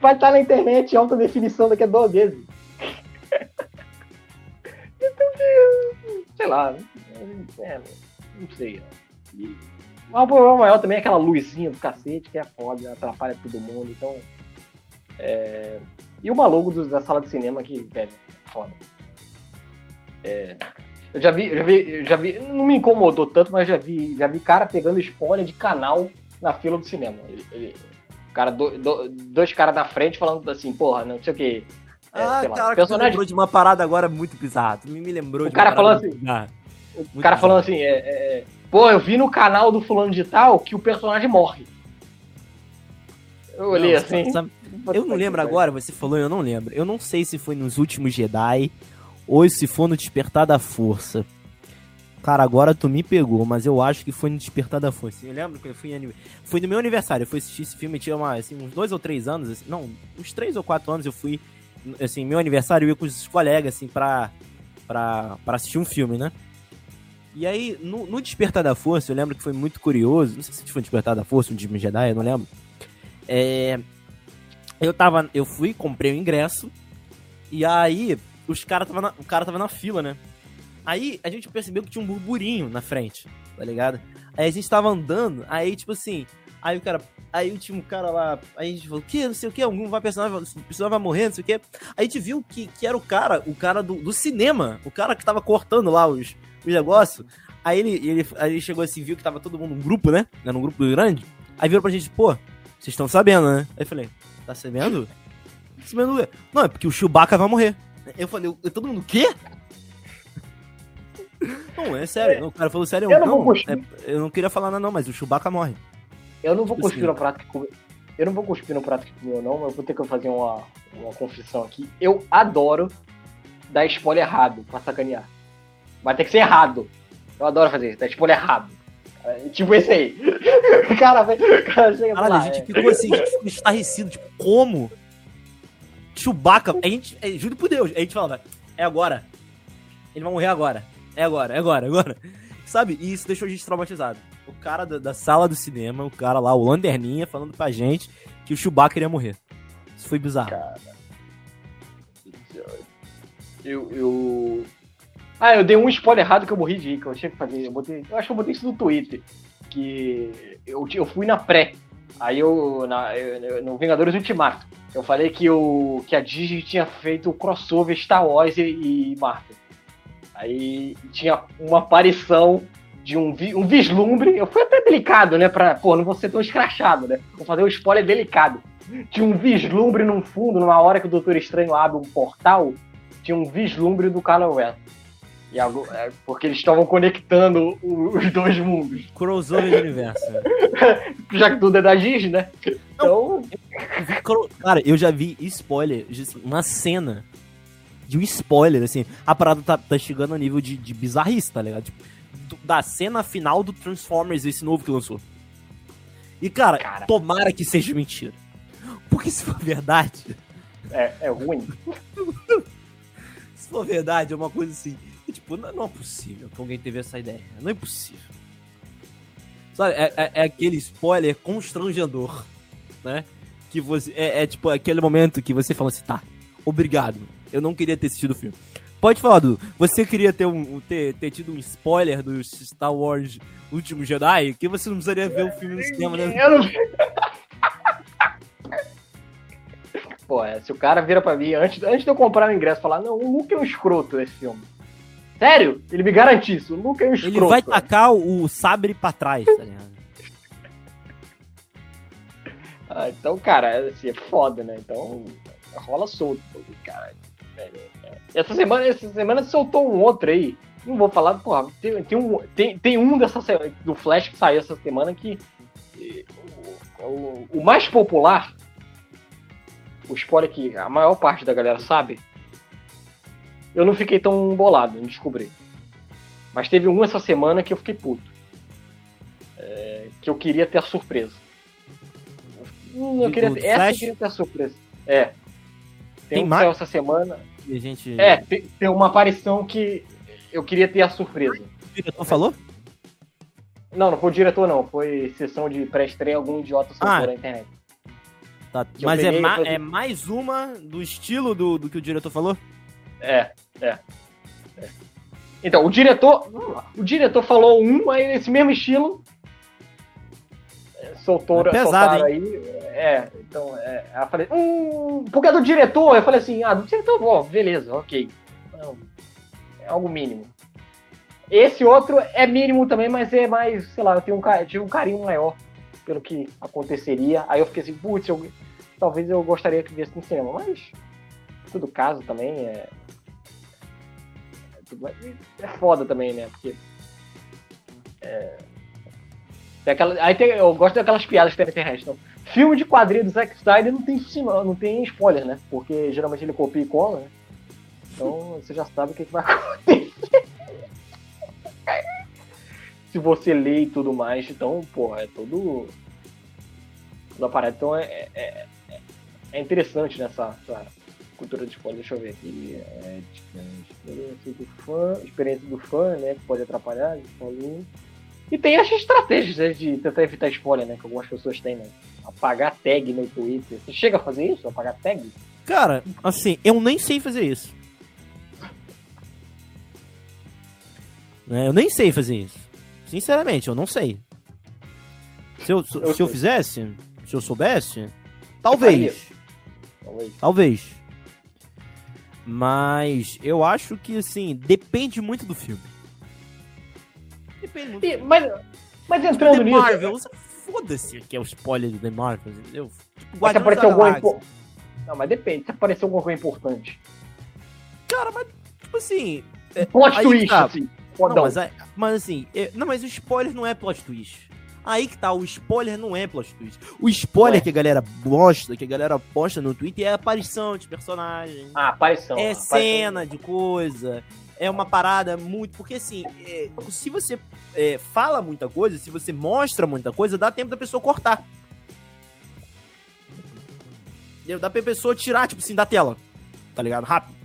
Vai estar na internet alta definição daqui a dois meses. Lá. É, não sei. Mas o problema maior também é aquela luzinha do cacete, que é foda, atrapalha todo mundo. Então. É... E o maluco do, da sala de cinema que, velho, foda. É... Eu já vi, já vi, já vi, não me incomodou tanto, mas já vi, já vi cara pegando spoiler de canal na fila do cinema. Ele, ele, cara, do, do, dois caras na frente falando assim, porra, não sei o que. É, ah, cara, personagem... me lembrou de uma parada agora muito bizarra. Tu me, me lembrou o de cara falando assim, o cara falando assim, é, é, pô, eu vi no canal do fulano de tal que o personagem morre. Eu olhei não, assim. Sabe, eu não lembro agora, você falou, eu não lembro. Eu não sei se foi nos últimos Jedi ou se for no Despertar da Força. Cara, agora tu me pegou, mas eu acho que foi no Despertar da Força. Eu lembro que eu fui Foi no meu aniversário, eu fui assistir esse filme, tinha uma, assim, uns dois ou três anos, assim, não, uns três ou quatro anos eu fui, assim, meu aniversário eu ia com os colegas, assim, pra, pra, pra assistir um filme, né? E aí, no, no, Despertar da Força, eu lembro que foi muito curioso. Não sei se foi Despertar da Força, um Jimmy Jedi, eu não lembro. É, Eu tava. Eu fui, comprei o ingresso. E aí, os cara tava na, o cara tava na fila, né? Aí a gente percebeu que tinha um burburinho na frente, tá ligado? Aí a gente tava andando, aí tipo assim, aí o cara. Aí tinha um cara lá, aí a gente falou, que, não sei o que, algum vai personagem, o personagem vai morrer, não sei o que. Aí a gente viu que, que era o cara, o cara do, do cinema, o cara que tava cortando lá os, os negócios. Aí ele, ele, aí ele chegou assim, viu que tava todo mundo num grupo, né? Num grupo grande. Aí virou pra gente, pô, vocês estão sabendo, né? Aí eu falei, tá sabendo? Sabendo? Não, é porque o Chewbacca vai morrer. Eu falei, todo mundo, o quê? Não, é sério. Não, o cara falou sério. Eu não, não é- eu não queria falar nada, não, mas o Chewbacca morre. Eu não vou Tipo cuspir assim. no prato que comeu. Eu não vou cuspir no prato que comeu, não, mas eu vou ter que fazer uma, uma confissão aqui. Eu adoro dar spoiler errado pra sacanear. Mas tem que ser errado. Eu adoro fazer isso, dar spoiler errado. É, Tipo esse aí. Cara, vai- o cara chega Caralho, lá, a gente é. ficou assim, a gente ficou estarrecido, tipo, como? Chewbacca, a gente, é, juro por Deus, a gente falava, é agora. Ele vai morrer agora. É agora, é agora, é agora. Sabe? E isso deixou a gente traumatizado. O cara da, da sala do cinema, o cara lá, o Lanterninha, falando pra gente que o Chewbacca iria morrer. Isso foi bizarro. Eu, eu. Ah, eu dei um spoiler errado que eu morri de rir, que eu tinha que fazer. Eu, botei... eu acho que eu botei isso no Twitter. Que eu, eu fui na pré. Aí eu, na, eu- no Vingadores Ultimato. Eu falei que, o, que a Disney tinha feito o crossover Star Wars e, e Marvel. Aí tinha uma aparição de um, vi- um vislumbre. Eu fui até delicado, né? Pra, pô, não vou ser tão escrachado, né? Vou fazer um spoiler delicado. Tinha um vislumbre no fundo, numa hora que o Doutor Estranho abre um portal, tinha um vislumbre do Ren. E algo- é, porque eles estavam conectando o- os dois mundos. Crossover de universo. né? Já que tudo é da Disney, né? Então, Eu vi Cara, eu já vi spoiler, assim, uma cena de um spoiler, assim. A parada tá, tá chegando a nível de, de bizarrice, tá ligado? Tipo, da cena final do Transformers, esse novo que lançou. E, cara, Cara. tomara que seja mentira. Porque se for verdade, é, é ruim. se for verdade, é uma coisa assim. tipo, não, não é possível que alguém teve essa ideia. Não é possível. Sabe, é, é- é aquele spoiler constrangedor, né? Que você. É, é, tipo aquele momento que você fala assim, tá, obrigado. Eu não queria ter assistido o filme. Pode falar, Dudu. Você queria ter, um, ter, ter tido um spoiler do Star Wars Último Jedi? Que você não precisaria ver o filme no cinema, né? Eu não... Pô, é, se o cara vira pra mim, antes, antes de eu comprar o ingresso, falar, não, o Luke é um escroto nesse filme. Sério? Ele me garante isso, o Luke é um escroto. Ele vai tacar o, o sabre pra trás, tá ligado? Ah, então, cara, assim, é foda, né? Então, rola solto, cara. É. Essa semana, essa semana soltou um outro aí. Não vou falar, porra, tem, tem um, tem, tem um dessa do Flash que saiu essa semana que eh, o, o- o mais popular, o spoiler que a maior parte da galera sabe, eu não fiquei tão bolado em descobrir. Mas teve um essa semana que eu fiquei puto. É, que eu queria ter a surpresa. Hum, eu queria ter, essa eu queria ter a surpresa. É. Tem, Tem um mais? essa semana. E a gente. É, tem, tem uma aparição que eu queria ter a surpresa. O diretor falou? Não, não foi o diretor, não. Foi sessão de pré-estreia, algum idiota soltou Ah. na internet. Tá, mas é, ma- é mais uma do estilo do, do que o diretor falou? É, é. é. Então, o diretor. O diretor falou um, aí nesse mesmo estilo. é, Soltou, É pesado, soltaram aí. É, então, é, eu falei, hum, porque é do diretor, eu falei assim, ah, do diretor, ó, beleza, ok. Não, é algo mínimo. Esse outro é mínimo também, mas é mais, sei lá, eu tenho um, eu tive um carinho maior pelo que aconteceria. Aí eu fiquei assim, putz, talvez eu gostaria que viesse no cinema, mas tudo caso também é. é É foda também, né? Porque. É, tem aquela, aí tem, eu gosto daquelas piadas que tem na internet. Então, filme de quadrinho do Zack Snyder não tem, cima- não tem spoiler, né? Porque geralmente ele copia e cola, né? Então você já sabe o que, que vai acontecer. Se você lê e tudo mais, então, porra, é todo. Tudo aparece. Então é, é, é- é interessante nessa essa cultura de spoiler. Deixa eu ver aqui. Ética, experiência do fã, experiência do fã, né? Que pode atrapalhar, a gente falou. E tem as estratégias né, de tentar evitar spoiler, né? Que algumas pessoas têm, né? Apagar tag no Twitter. Você chega a fazer isso? Apagar tag? Cara, assim, eu nem sei fazer isso. Né, Eu nem sei fazer isso. Sinceramente, eu não sei. Se eu, se Eu se eu fizesse, se eu soubesse, talvez. Talvez. Talvez. Mas eu acho que, assim, depende muito do filme. Depende muito. E- Mas, mas The entrando nisso. Marvel, foda-se que é o spoiler do The Marvel, entendeu? Tipo, Se Guardiões aparecer alguma impo... Não, mas depende. Se aparecer alguma coisa importante. Cara, mas, tipo assim... é, Plot aí twist, tá. assim. Não, mas, é- mas assim, é- não, mas o spoiler não é plot twist. Aí que tá, o spoiler não é plot twist. O spoiler Ué. que a galera gosta, que a galera posta no Twitter é a aparição de personagem. Ah, aparição. é aparição. cena de coisa. É uma parada muito. Porque assim, é, se você é, fala muita coisa, se você mostra muita coisa, dá tempo da pessoa cortar. Dá pra pessoa tirar, tipo assim, da tela. Tá ligado? Rápido.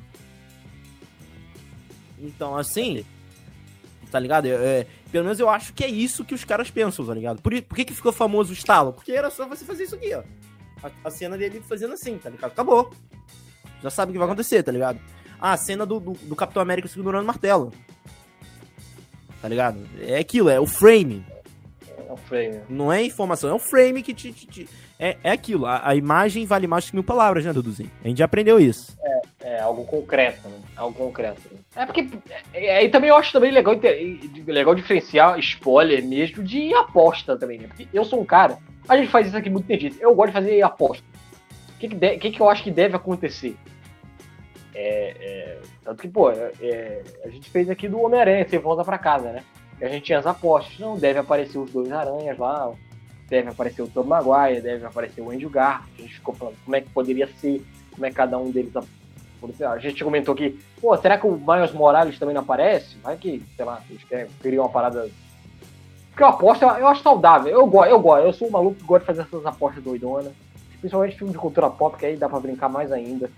Então, assim. Tá ligado? É, é, pelo menos eu acho que é isso que os caras pensam, tá ligado? Por, por que, que ficou famoso o estalo? Porque era só você fazer isso aqui, ó. A, a cena dele fazendo assim, tá ligado? Acabou. Já sabe o que vai acontecer, tá ligado? Ah, a cena do, do, do Capitão América segurando o martelo. Tá ligado? É aquilo, é o frame. É um frame. Não é informação, é o frame que te. te- te- é, é aquilo. A, a imagem vale mais que mil palavras, né, Duduzinho? A gente já aprendeu isso. É, algo concreto, né? Algo concreto. né? É porque. é, Aí também eu acho também legal, legal diferenciar spoiler mesmo de aposta também, né? Porque eu sou um cara. A gente faz isso aqui muito tempo. Eu gosto de fazer aposta. O que, que, de- que, que eu acho que deve acontecer? É, é, tanto que, pô, é, é, a gente fez aqui do Homem-Aranha, você volta pra casa, né? A gente tinha as apostas. Não, deve aparecer os dois aranhas lá, deve aparecer o Tom Maguire, deve aparecer o Andrew Garfield. A gente ficou falando como é que poderia ser, como é que cada um deles a gente comentou que, pô, será que o Miles Morales também não aparece? Vai que, sei lá, eles querem, queriam uma parada. Porque eu aposto, eu acho saudável. Eu gosto, eu gosto, eu sou um maluco que gosta de fazer essas apostas doidonas. Principalmente filme de cultura pop, que aí dá pra brincar mais ainda.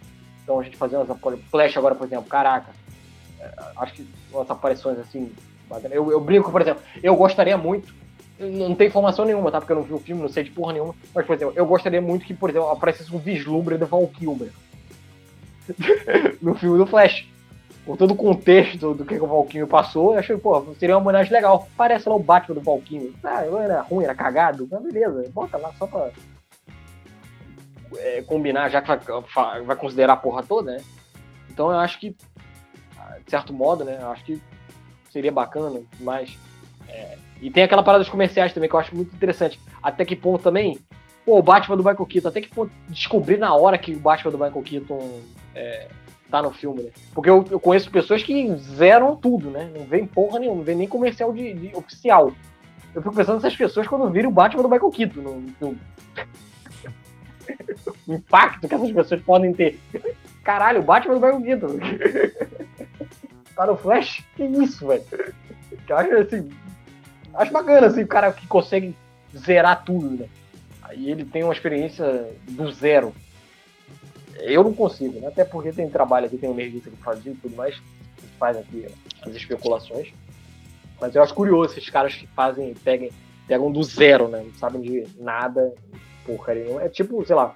Então a gente fazer umas apostas. Flash agora, por exemplo, caraca. é, acho que umas aparições assim. Eu, eu brinco, por exemplo, eu gostaria muito. Não tem informação nenhuma, tá? Porque eu não vi o filme, não sei de porra nenhuma. Mas, por exemplo, eu gostaria muito que, por exemplo, aparecesse um vislumbre do Val Kilmer no filme do Flash. Com todo o contexto do que o Valkyrie passou, eu achei, pô, seria uma homenagem legal. Parece lá o Batman do Valkyrie. Ah, eu era ruim, era cagado. Mas beleza, bota lá só pra é, combinar, já que vai, vai considerar a porra toda, né? Então eu acho que, de certo modo, né, eu acho que seria bacana, mas... é, e tem aquela parada dos comerciais também, que eu acho muito interessante. Até que ponto também, pô, o Batman do Michael Keaton, até que ponto descobrir na hora que o Batman do Michael Keaton é, tá no filme, né? Porque eu, eu conheço pessoas que zeram tudo, né? Não vem porra nenhuma, não vem nem comercial de, de oficial. Eu fico pensando nessas pessoas quando viram o Batman do Michael Keaton no, filme. impacto que essas pessoas podem ter. Caralho, o Batman do Michael Keaton. tá no Flash? Que isso, velho? Eu acho assim. Acho bacana, assim, o cara que consegue zerar tudo, né? Aí ele tem uma experiência do zero. Eu não consigo, né? Até porque tem trabalho aqui, tem um energista que faz e tudo mais, faz aqui as especulações. Mas eu acho curioso esses caras que fazem, pegam, pegam do zero, né? Não sabem de nada, nenhuma. É tipo, sei lá.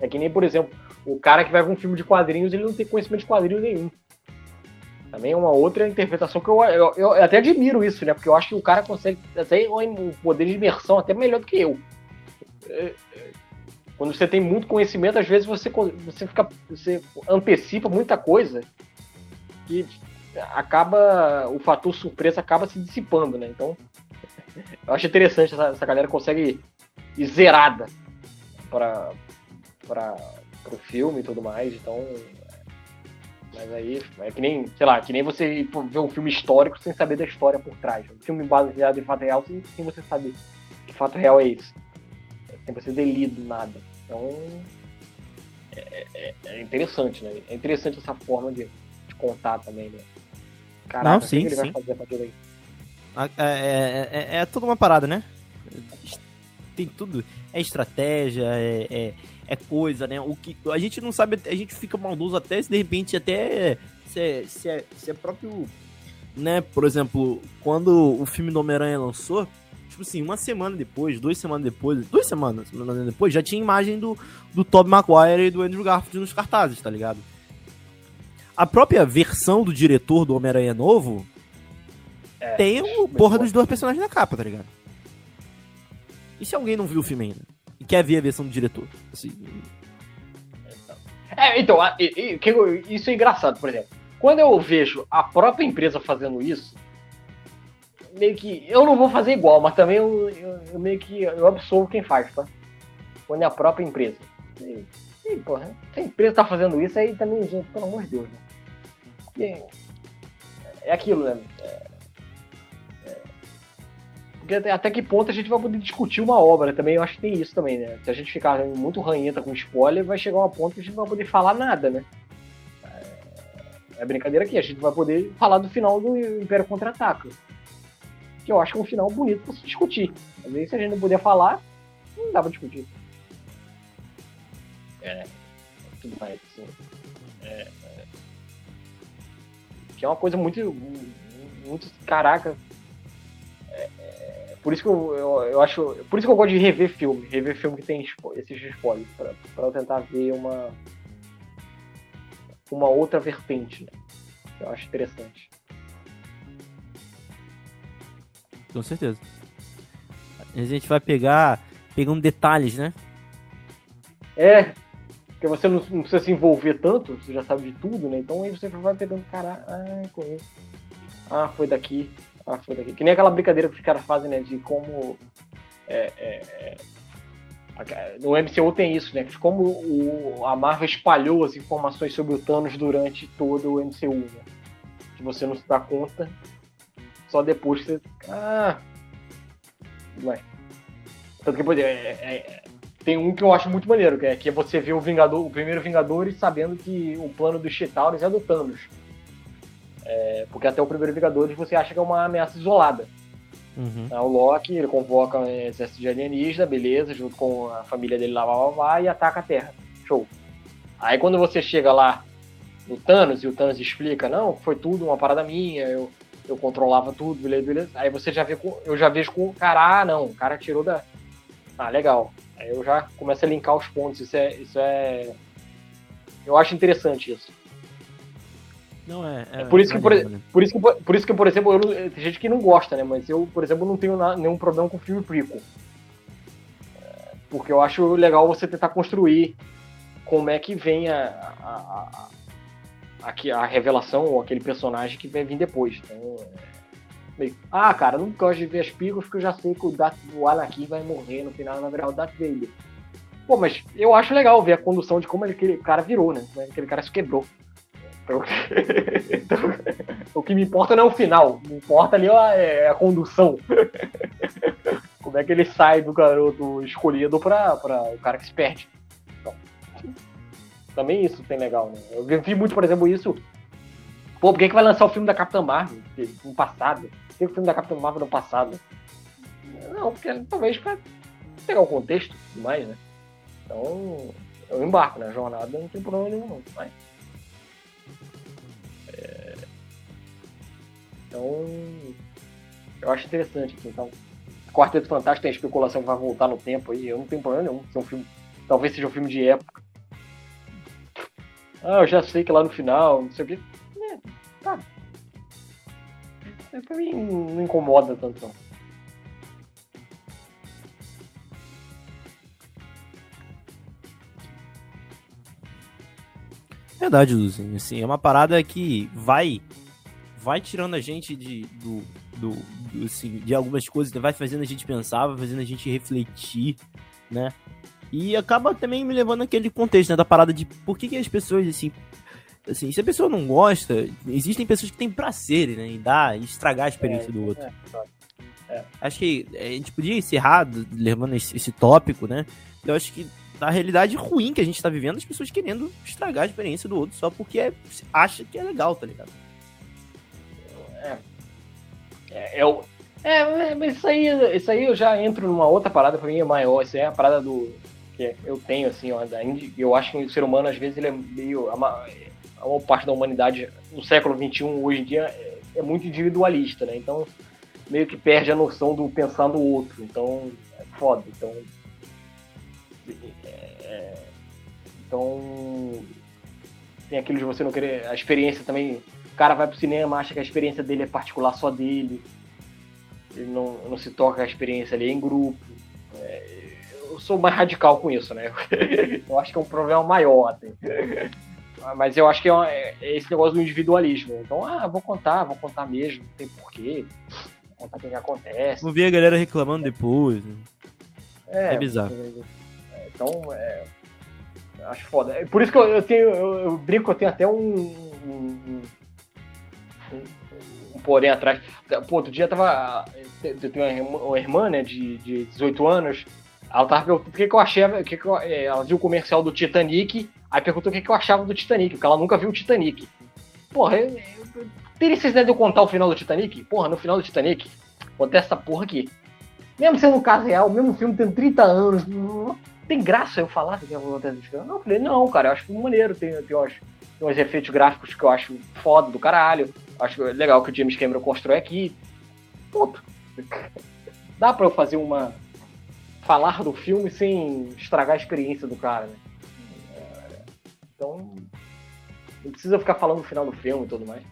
É que nem, por exemplo, o cara que vai ver um filme de quadrinhos, ele não tem conhecimento de quadrinhos nenhum. Também é uma outra interpretação que eu, eu, eu até admiro isso, né? Porque eu acho que o cara consegue até um poder de imersão até melhor do que eu. É, é, quando você tem muito conhecimento, às vezes você, você fica. Você antecipa muita coisa que acaba. O fator surpresa acaba se dissipando, né? Então. Eu acho interessante essa, essa galera consegue ir zerada para para o filme e tudo mais. Então. Mas aí é que nem, sei lá, que nem você ir ver um filme histórico sem saber da história por trás. Um filme baseado em fato real sem, sem você saber que fato real é esse. Sem você ter lido nada. Então. É, é- é interessante, né? É interessante essa forma de, de contar também, né? Caraca, Não, o que sim, ele vai sim. fazer a partir daí? A- É, é, é, é toda uma parada, né? Tem tudo. É estratégia, é, é, é coisa, né? O que, a gente não sabe, a gente fica maldoso até se de repente até se é, se é, se é próprio né, por exemplo, quando o filme do Homem-Aranha lançou, tipo assim, uma semana depois, duas semanas depois, duas semanas depois, já tinha imagem do, do Tobey Maguire e do Andrew Garfield nos cartazes, tá ligado? A própria versão do diretor do Homem-Aranha novo é, tem o porra dos dois personagens na capa, tá ligado? E se alguém não viu o filme ainda? E quer ver a versão do diretor? Assim... É, então, isso é engraçado, por exemplo. Quando eu vejo a própria empresa fazendo isso, meio que. Eu não vou fazer igual, mas também eu, eu, eu meio que. Eu absolvo quem faz, tá? Quando é a própria empresa. E, e, porra, se a empresa tá fazendo isso, aí também, gente, pelo amor de Deus, né? E, é aquilo, né? É, até, que ponto a gente vai poder discutir uma obra também, eu acho que tem isso também, né? Se a gente ficar muito ranheta com spoiler, vai chegar um ponto que a gente não vai poder falar nada, né? É brincadeira aqui, a gente vai poder falar do final do Império Contra-Ataca. Que eu acho que é um final bonito pra se discutir. Às vezes, se a gente não puder falar, não dá pra discutir. É. Tudo mais, assim. É, é, que é uma coisa muito. Muito. Caraca. Por isso que eu, eu, eu, acho. Por isso que eu gosto de rever filme. Rever filme que tem esses spoilers. Pra, pra eu tentar ver uma uma outra vertente, né? Eu acho interessante. Com certeza. A gente vai pegar pegando detalhes, né? É, porque você não, não, precisa se envolver tanto, você já sabe de tudo, né? Então aí você vai pegando, cara, ah, conheço. Ah, foi daqui. Ah. Que nem aquela brincadeira que os caras fazem, né? De como é, é, é no MCU tem isso, né? Como o, a Marvel espalhou as informações sobre o Thanos durante todo o MCU, né? Que você não se dá conta, só depois você. Ah! Mas. Tanto que, é, é, é, tem um que eu acho muito maneiro, que é, que você ver o Vingador, o primeiro Vingadores sabendo que o plano dos Chitauris é do Thanos. É, porque até o primeiro Vingadores você acha que é uma ameaça isolada. Uhum. É, o Loki, ele convoca um exército de alienígena, beleza, junto com a família dele lá, lá, lá, e ataca a Terra. Show. Aí quando você chega lá no Thanos, e o Thanos explica, não, foi tudo uma parada minha, eu, eu controlava tudo, beleza, beleza. Aí você já vê com, eu já vejo com o cara, ah, não, o cara tirou da. Ah, legal. Aí eu já começo a linkar os pontos. Isso é. Isso é. Eu acho interessante isso. Não é. É, é por, isso que, por, por, isso que, por isso que, por exemplo, eu, tem gente que não gosta, né? Mas eu, por exemplo, não tenho na, nenhum problema com filme prequel. É, porque eu acho legal você tentar construir como é que vem a, a, a, a, a revelação ou aquele personagem que vai vir depois. Então, é meio, ah, cara, não gosto de ver as pílulas porque eu já sei que o, Darth, o Anakin vai morrer no final, vai virar o Darth Vader. Pô, mas eu acho legal ver a condução de como aquele cara virou, né? Aquele cara se quebrou. Então, o que me importa não é o final, me importa ali a, é a condução. Como é que ele sai do garoto escolhido pra o cara que se perde. Então, também isso tem legal, né? Eu vi muito, por exemplo, isso. Pô, por que, que vai lançar o filme da Capitã Marvel no passado? Por que o filme da Capitã Marvel no passado? Não, porque talvez pra pegar o contexto e mais, né? Então, eu embarco na jornada, não tem problema nenhum, mas. Então, eu acho interessante aqui. Então, Quarteto Fantástico tem especulação que vai voltar no tempo aí. Eu não tenho problema nenhum. É um filme, talvez seja um filme de época. Ah, eu já sei que lá no final, não sei o quê. É, tá. É, pra mim não incomoda tanto não. Verdade, Luzinho. Assim, é uma parada que vai vai tirando a gente de, do, do, do assim, de algumas coisas, vai fazendo a gente pensar, vai fazendo a gente refletir, né? E acaba também me levando naquele contexto, né, da parada de por que, que as pessoas, assim, assim, se a pessoa não gosta, existem pessoas que têm prazer, né, em dar, em estragar a experiência é, do outro. É, é. Acho que a gente podia encerrar levando esse, esse tópico, né? Eu acho que na realidade ruim que a gente tá vivendo, as pessoas querendo estragar a experiência do outro só porque é, acha que é legal, tá ligado? É. É, é, é, mas isso aí, isso aí eu já entro numa outra parada pra mim é maior. Isso é a parada do. que eu tenho, assim, ó, eu acho que o ser humano, às vezes, ele é meio. A maior parte da humanidade no século XXI, hoje em dia, é muito individualista, né? Então meio que perde a noção do pensar no outro. Então é foda. Então. É, então. Tem aquilo de você não querer. A experiência também. O cara vai pro cinema, acha que a experiência dele é particular só dele. Ele não, não se toca a experiência ali em grupo. É, eu sou mais radical com isso, né? eu acho que é um problema maior até. Mas eu acho que é, é, esse negócio do individualismo. Então, ah, vou contar, vou contar mesmo, não tem porquê. Vou contar o que acontece. Não vi a galera reclamando depois. Né? É, é bizarro. Então, é, acho foda. É por isso que eu, eu tenho, eu, eu, brinco, eu tenho até um, um, um, um porém atrás. Pô, outro dia tava. Eu tenho uma irmã, né, de, de 18 anos. Ela tava perguntando o que, que eu achei. Que que eu, é, ela viu o comercial do Titanic, aí perguntou o que, que eu achava do Titanic, porque ela nunca viu o Titanic. Porra, eu, eu, teria necessidade de eu contar o final do Titanic? Porra, no final do Titanic, contei essa porra aqui. Mesmo sendo um caso real, mesmo filme tendo 30 anos, não tem graça eu falar que acontece no Titanic. Não, eu falei, não, cara, eu acho maneiro, tem, tem, umas, tem uns efeitos gráficos que eu acho foda do caralho. Acho legal que o James Cameron constrói aqui. Ponto. Dá pra eu fazer uma, falar do filme sem estragar a experiência do cara, né? Então, não precisa ficar falando do final do filme e tudo mais.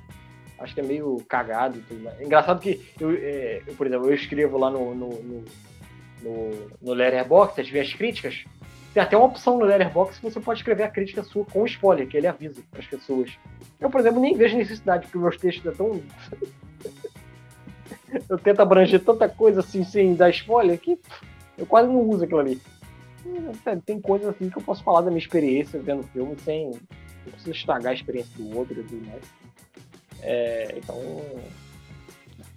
Acho que é meio cagado e tudo mais. Engraçado que, eu, é, eu por exemplo, eu escrevo lá no, no, no, no, no Letterboxd, as minhas críticas. Tem até uma opção no Letterboxd que você pode escrever a crítica sua com spoiler, que ele avisa as pessoas. Eu, por exemplo, nem vejo necessidade, porque meus textos é tão. eu tento abranger tanta coisa assim sem dar spoiler que eu quase não uso aquilo ali. Tem coisas assim que eu posso falar da minha experiência vendo filme sem. Não preciso estragar a experiência do outro e tudo mais. É, então.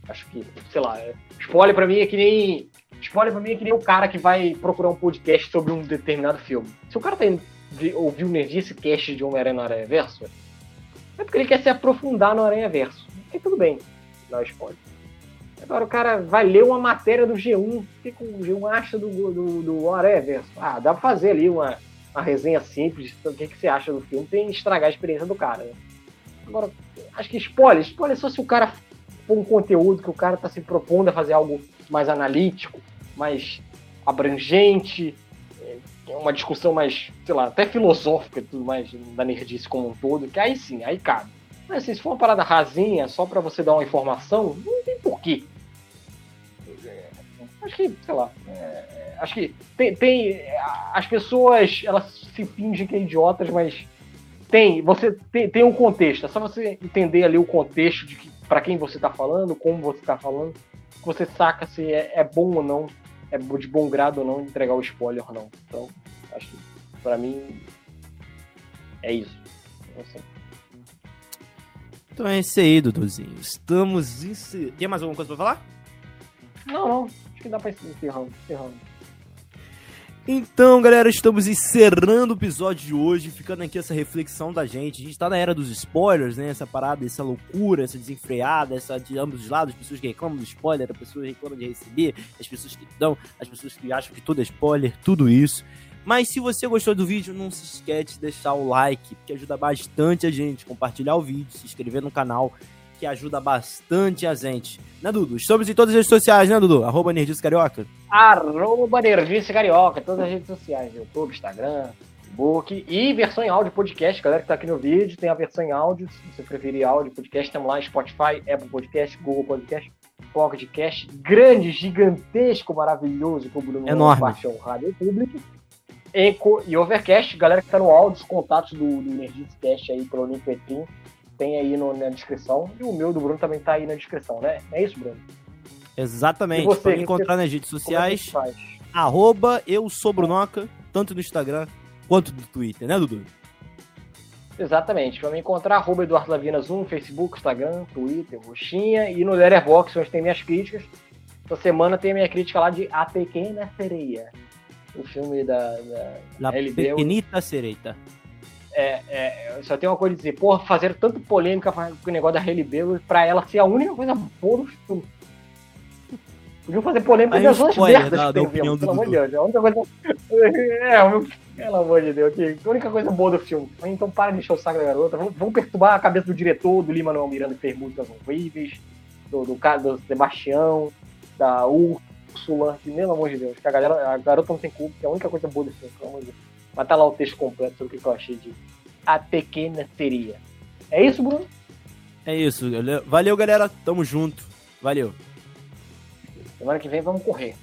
Acho que, sei lá, spoiler pra mim é que nem. Spoiler pra mim é que nem o cara que vai procurar um podcast sobre um determinado filme. Se o cara tá indo ouvir o Nerdice Cast de Homem-Aranha no Aranha Verso, é porque ele quer se aprofundar no Aranha Verso. Aí tudo bem, não é spoiler. Agora o cara vai ler uma matéria do G1. O que, o G1 acha do, do, do Whatever? Ah, dá pra fazer ali uma, uma resenha simples. O que, que você acha do filme? Tem estragar a experiência do cara. Né? Agora, acho que spoiler. Spoiler só se o cara for um conteúdo que o cara tá se propondo a fazer algo mais analítico, mais abrangente, é, uma discussão mais, sei lá, até filosófica e tudo mais da nerdice como um todo, que aí sim, aí cabe. Mas assim, se for uma parada rasinha, só para você dar uma informação, não tem porquê. Acho que, sei lá. É, acho que tem, tem. As pessoas, elas se fingem que é idiotas, mas tem. Você tem, tem um contexto. É só você entender ali o contexto de que, para quem você tá falando, como você tá falando, que você saca se é, é bom ou não, é de bom grado ou não entregar o spoiler ou não. Então, acho que pra mim é isso. Assim. Então é isso aí, Duduzinho. Estamos em. Tem mais alguma coisa pra falar? Não, não. Acho que dá pra encerrar. encerrando. Então, galera, estamos encerrando o episódio de hoje, ficando aqui essa reflexão da gente. A gente tá na era dos spoilers, né? Essa parada, essa loucura, essa desenfreada, essa de ambos os lados, as pessoas que reclamam do spoiler, as pessoas que reclamam de receber, as pessoas que dão, as pessoas que acham que tudo é spoiler, tudo isso. Mas se você gostou do vídeo, não se esquece de deixar o like, que ajuda bastante a gente. Compartilhar o vídeo, se inscrever no canal, que ajuda bastante a gente. Né, Dudu? Estamos em todas as redes sociais, né, Dudu? Arroba Nerdice Carioca. Arroba Nerdice Carioca, todas as redes sociais. YouTube, Instagram, Facebook e versão em áudio podcast. Galera que tá aqui no vídeo, tem a versão em áudio. Se você preferir áudio, podcast, estamos lá Spotify, Apple Podcast, Google Podcast, Pocket grande, gigantesco, maravilhoso que o Bruno Enorme. baixou Rádio Público. Eco e Overcast. Galera que tá no áudio, os contatos do, do Cast aí pelo link Petrim, tem aí no, na descrição. E o meu do Bruno também tá aí na descrição, né? É isso, Bruno? Exatamente. Você, Pode encontrar nas redes é sociais. É arroba eu sou Brunoca, tanto no Instagram quanto no Twitter, né, Dudu? Exatamente. Para me encontrar, arroba Eduardo Lavinas 1, Facebook, Instagram, Twitter, Roxinha e no Letterboxd, onde tem minhas críticas. Essa semana tem a minha crítica lá de A Pequena Sereia o filme da, da La Pequenita Sereita. É, é, só tem uma coisa a dizer, porra, fazer tanta polêmica com o negócio da Hailey Bell pra ela ser a única coisa boa do filme. Podiam fazer polêmica Aí das spoiler merdas da- que tem filme, pelo amor de. Deus. A única coisa... É, meu- pelo amor de Deus, que a única coisa boa do filme. Então para de encher o saco da garota. Vamos, vamos perturbar a cabeça do diretor, do Lima Manuel Miranda, que fez músicas horríveis, do, do, do Sebastião, da Úrsula, que, pelo amor de Deus, que a, galera, a garota não tem culpa, que é a única coisa boa do filme, pelo amor de Deus. Mas tá lá o texto completo sobre o que eu achei de A Pequena Seria. É isso, Bruno? É isso. Valeu, galera. Tamo junto. Valeu. Semana que vem vamos correr.